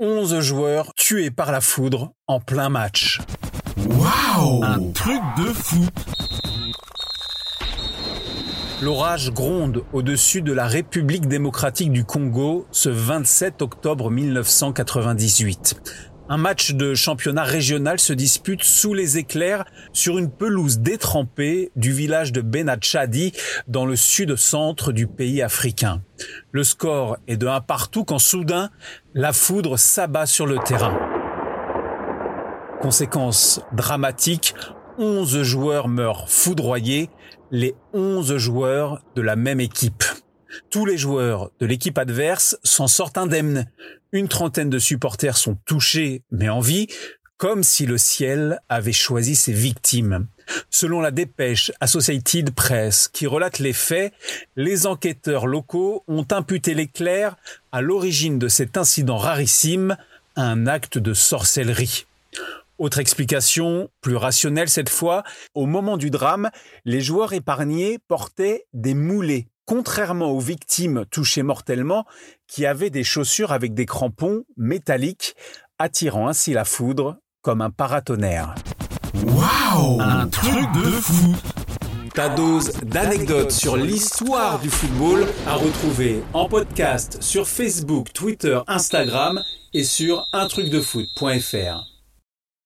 11 joueurs tués par la foudre en plein match. Waouh Un truc de fou L'orage gronde au-dessus de la République démocratique du Congo ce 27 octobre 1998. Un match de championnat régional se dispute sous les éclairs sur une pelouse détrempée du village de Benachadi dans le sud-centre du pays africain. Le score est de 1 partout quand soudain la foudre s'abat sur le terrain. Conséquence dramatique, 11 joueurs meurent foudroyés, les 11 joueurs de la même équipe. Tous les joueurs de l'équipe adverse s'en sortent indemnes. Une trentaine de supporters sont touchés mais en vie, comme si le ciel avait choisi ses victimes. Selon la dépêche Associated Press qui relate les faits, les enquêteurs locaux ont imputé l'éclair à l'origine de cet incident rarissime, un acte de sorcellerie. Autre explication, plus rationnelle cette fois, au moment du drame, les joueurs épargnés portaient des moulets, contrairement aux victimes touchées mortellement qui avaient des chaussures avec des crampons métalliques, attirant ainsi la foudre comme un paratonnerre. Waouh Un truc de fou Ta dose d'anecdotes sur l'histoire du football à retrouver en podcast sur Facebook, Twitter, Instagram et sur untrucdefoot.fr.